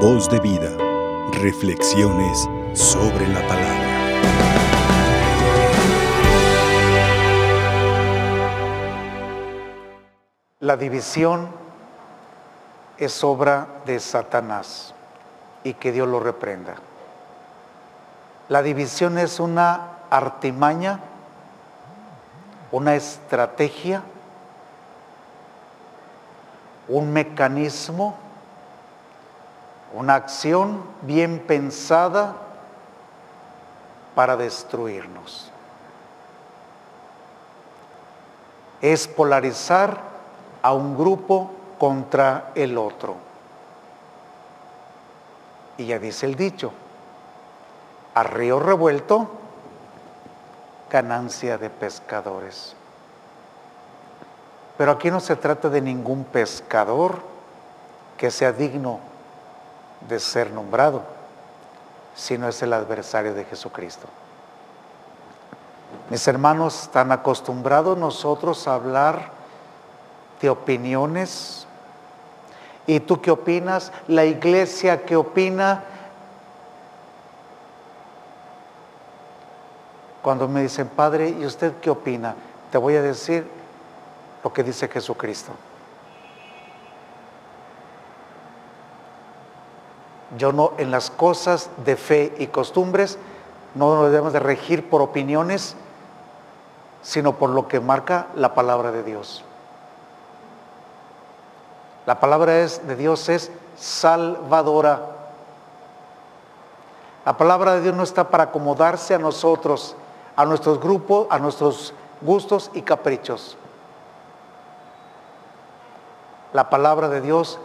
Voz de vida. Reflexiones sobre la palabra. La división es obra de Satanás y que Dios lo reprenda. La división es una artimaña, una estrategia, un mecanismo, una acción bien pensada para destruirnos. Es polarizar a un grupo contra el otro. Y ya dice el dicho, a río revuelto, ganancia de pescadores. Pero aquí no se trata de ningún pescador que sea digno de ser nombrado, sino es el adversario de Jesucristo. Mis hermanos, están acostumbrados nosotros a hablar de opiniones. ¿Y tú qué opinas? ¿La iglesia qué opina? Cuando me dicen, Padre, ¿y usted qué opina? Te voy a decir lo que dice Jesucristo. Yo no, en las cosas de fe y costumbres, no nos debemos de regir por opiniones, sino por lo que marca la palabra de Dios. La palabra es, de Dios es salvadora. La palabra de Dios no está para acomodarse a nosotros, a nuestros grupos, a nuestros gustos y caprichos. La palabra de Dios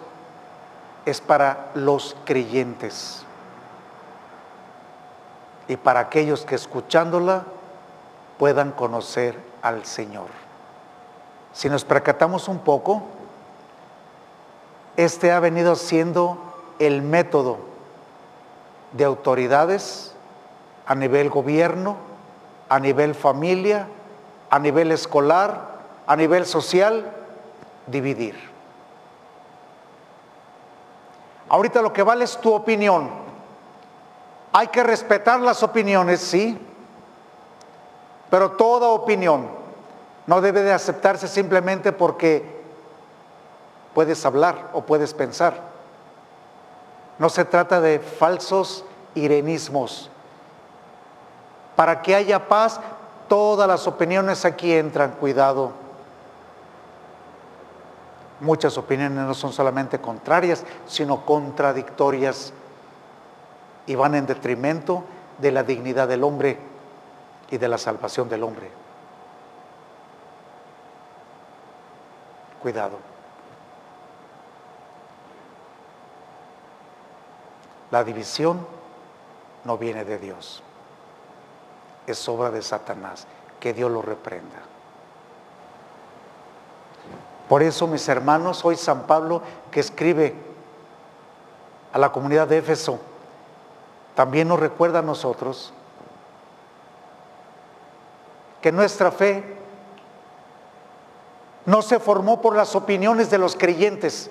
es para los creyentes y para aquellos que escuchándola puedan conocer al Señor. Si nos percatamos un poco, este ha venido siendo el método de autoridades a nivel gobierno, a nivel familia, a nivel escolar, a nivel social, dividir. Ahorita lo que vale es tu opinión. Hay que respetar las opiniones, sí, pero toda opinión no debe de aceptarse simplemente porque puedes hablar o puedes pensar. No se trata de falsos irenismos. Para que haya paz, todas las opiniones aquí entran, cuidado. Muchas opiniones no son solamente contrarias, sino contradictorias y van en detrimento de la dignidad del hombre y de la salvación del hombre. Cuidado. La división no viene de Dios, es obra de Satanás, que Dios lo reprenda. Por eso, mis hermanos, hoy San Pablo que escribe a la comunidad de Éfeso, también nos recuerda a nosotros que nuestra fe no se formó por las opiniones de los creyentes,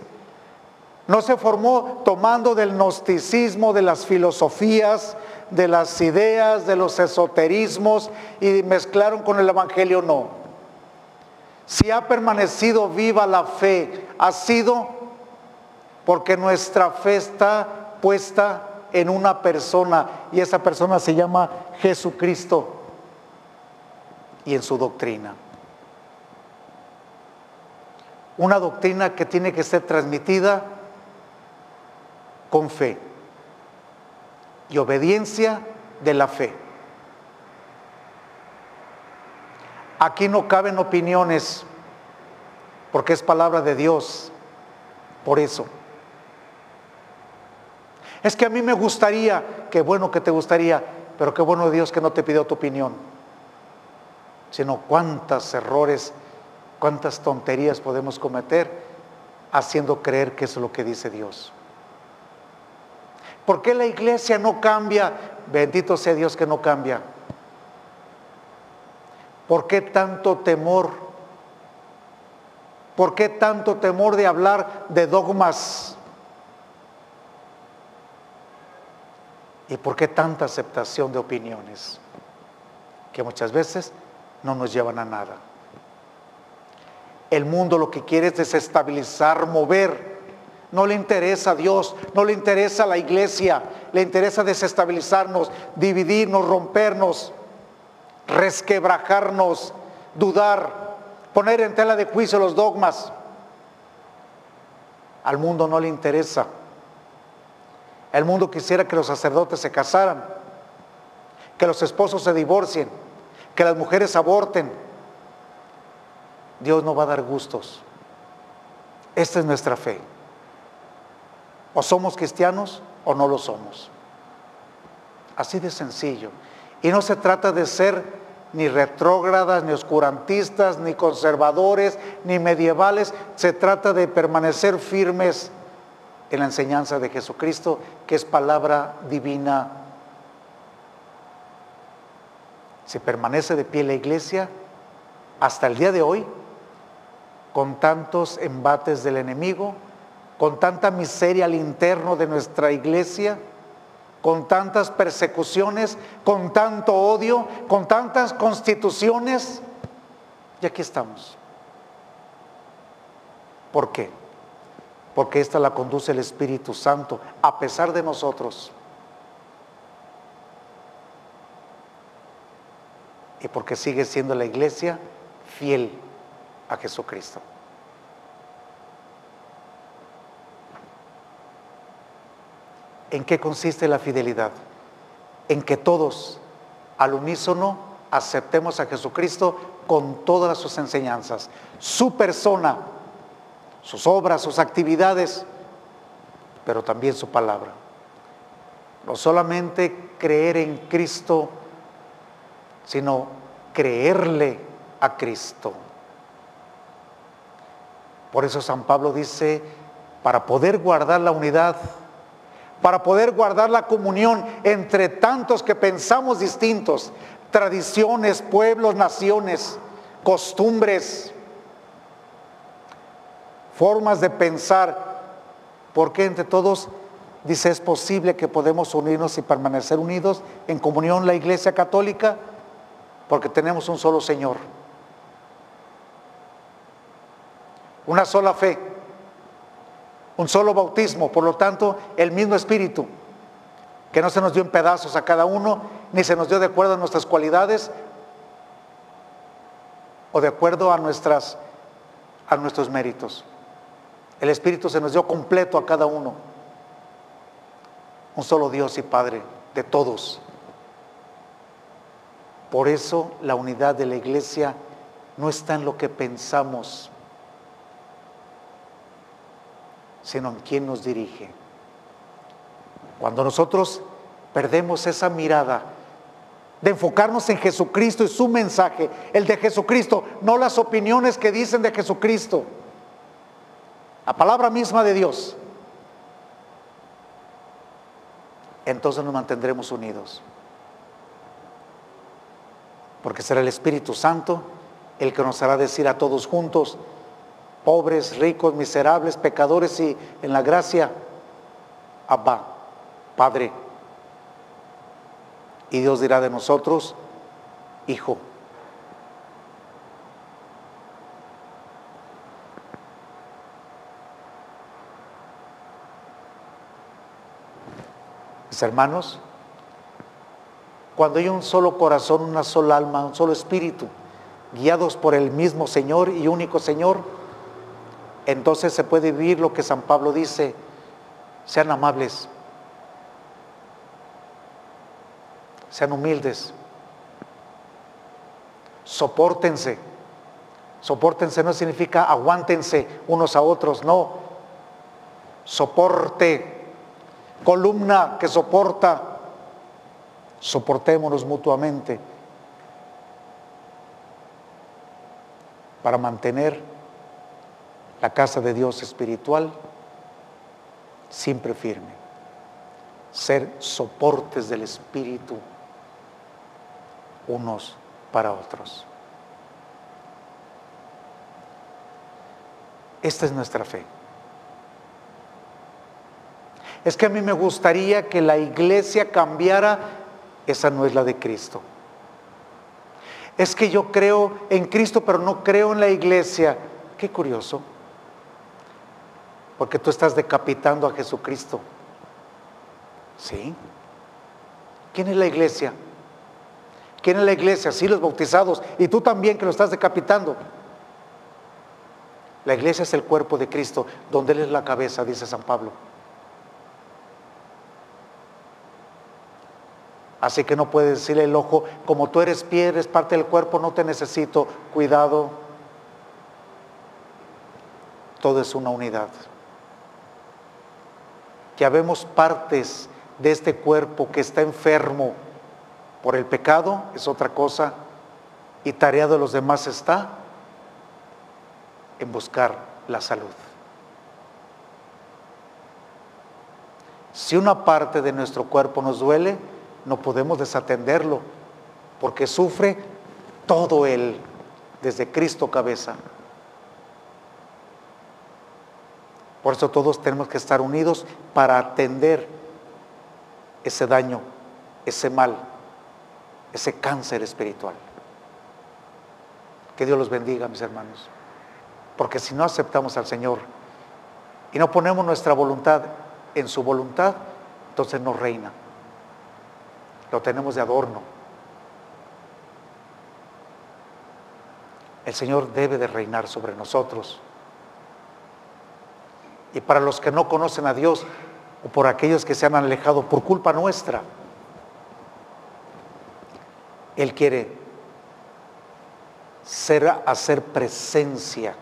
no se formó tomando del gnosticismo, de las filosofías, de las ideas, de los esoterismos y mezclaron con el Evangelio, no. Si ha permanecido viva la fe, ha sido porque nuestra fe está puesta en una persona y esa persona se llama Jesucristo y en su doctrina. Una doctrina que tiene que ser transmitida con fe y obediencia de la fe. Aquí no caben opiniones porque es palabra de Dios. Por eso. Es que a mí me gustaría, qué bueno que te gustaría, pero qué bueno Dios que no te pidió tu opinión. Sino cuántos errores, cuántas tonterías podemos cometer haciendo creer que es lo que dice Dios. ¿Por qué la iglesia no cambia? Bendito sea Dios que no cambia. ¿Por qué tanto temor? ¿Por qué tanto temor de hablar de dogmas? ¿Y por qué tanta aceptación de opiniones? Que muchas veces no nos llevan a nada. El mundo lo que quiere es desestabilizar, mover. No le interesa a Dios, no le interesa a la iglesia, le interesa desestabilizarnos, dividirnos, rompernos, resquebrajarnos, dudar, poner en tela de juicio los dogmas. Al mundo no le interesa. El mundo quisiera que los sacerdotes se casaran, que los esposos se divorcien, que las mujeres aborten. Dios no va a dar gustos. Esta es nuestra fe. O somos cristianos o no lo somos. Así de sencillo. Y no se trata de ser ni retrógradas, ni oscurantistas, ni conservadores, ni medievales. Se trata de permanecer firmes en la enseñanza de Jesucristo, que es palabra divina. Se permanece de pie la iglesia hasta el día de hoy, con tantos embates del enemigo, con tanta miseria al interno de nuestra iglesia, con tantas persecuciones, con tanto odio, con tantas constituciones. Y aquí estamos. ¿Por qué? Porque esta la conduce el Espíritu Santo, a pesar de nosotros. Y porque sigue siendo la iglesia fiel a Jesucristo. ¿En qué consiste la fidelidad? En que todos al unísono aceptemos a Jesucristo con todas sus enseñanzas, su persona, sus obras, sus actividades, pero también su palabra. No solamente creer en Cristo, sino creerle a Cristo. Por eso San Pablo dice, para poder guardar la unidad, para poder guardar la comunión entre tantos que pensamos distintos, tradiciones, pueblos, naciones, costumbres, formas de pensar, porque entre todos dice es posible que podemos unirnos y permanecer unidos en comunión la Iglesia Católica, porque tenemos un solo Señor, una sola fe un solo bautismo, por lo tanto, el mismo Espíritu, que no se nos dio en pedazos a cada uno, ni se nos dio de acuerdo a nuestras cualidades o de acuerdo a, nuestras, a nuestros méritos. El Espíritu se nos dio completo a cada uno. Un solo Dios y Padre de todos. Por eso la unidad de la iglesia no está en lo que pensamos, sino en quién nos dirige. Cuando nosotros perdemos esa mirada de enfocarnos en Jesucristo y su mensaje, el de Jesucristo, no las opiniones que dicen de Jesucristo, la palabra misma de Dios, entonces nos mantendremos unidos. Porque será el Espíritu Santo el que nos hará decir a todos juntos, pobres, ricos, miserables, pecadores y en la gracia, Abba, Padre. Y Dios dirá de nosotros, Hijo. Mis hermanos, cuando hay un solo corazón, una sola alma, un solo espíritu, guiados por el mismo Señor y único Señor, entonces se puede vivir lo que San Pablo dice, sean amables, sean humildes, soportense. Soportense no significa aguántense unos a otros, no. Soporte, columna que soporta, soportémonos mutuamente para mantener la casa de Dios espiritual siempre firme, ser soportes del Espíritu unos para otros. Esta es nuestra fe. Es que a mí me gustaría que la iglesia cambiara. Esa no es la de Cristo. Es que yo creo en Cristo, pero no creo en la iglesia. Qué curioso. Porque tú estás decapitando a Jesucristo. ¿Sí? ¿Quién es la iglesia? ¿Quién es la iglesia? Sí, los bautizados. Y tú también que lo estás decapitando. La iglesia es el cuerpo de Cristo, donde Él es la cabeza, dice San Pablo. Así que no puede decirle el ojo, como tú eres pie, eres parte del cuerpo, no te necesito. Cuidado. Todo es una unidad. Que habemos partes de este cuerpo que está enfermo por el pecado, es otra cosa, y tarea de los demás está en buscar la salud. Si una parte de nuestro cuerpo nos duele, no podemos desatenderlo, porque sufre todo él, desde Cristo cabeza. Por eso todos tenemos que estar unidos para atender ese daño, ese mal, ese cáncer espiritual. Que Dios los bendiga, mis hermanos. Porque si no aceptamos al Señor y no ponemos nuestra voluntad en su voluntad, entonces no reina. Lo tenemos de adorno. El Señor debe de reinar sobre nosotros. Y para los que no conocen a Dios, o por aquellos que se han alejado por culpa nuestra, Él quiere ser, hacer presencia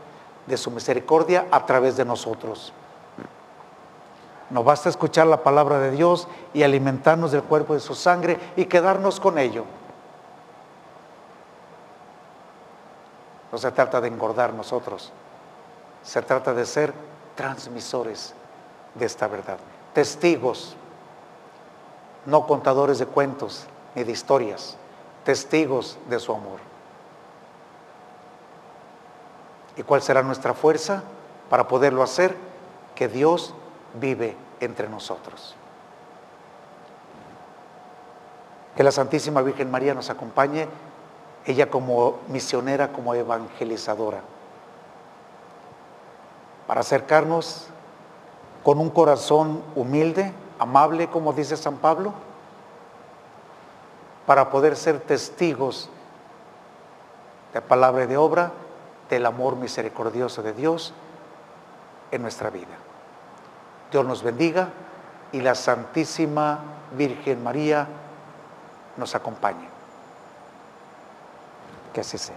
de su misericordia a través de nosotros. No basta escuchar la palabra de Dios y alimentarnos del cuerpo de su sangre y quedarnos con ello. No se trata de engordar nosotros, se trata de ser transmisores de esta verdad, testigos, no contadores de cuentos ni de historias, testigos de su amor. ¿Y cuál será nuestra fuerza para poderlo hacer? Que Dios vive entre nosotros. Que la Santísima Virgen María nos acompañe, ella como misionera, como evangelizadora, para acercarnos con un corazón humilde, amable, como dice San Pablo, para poder ser testigos de palabra y de obra del amor misericordioso de Dios en nuestra vida. Dios nos bendiga y la Santísima Virgen María nos acompañe. Que así sea.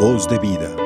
Voz de vida.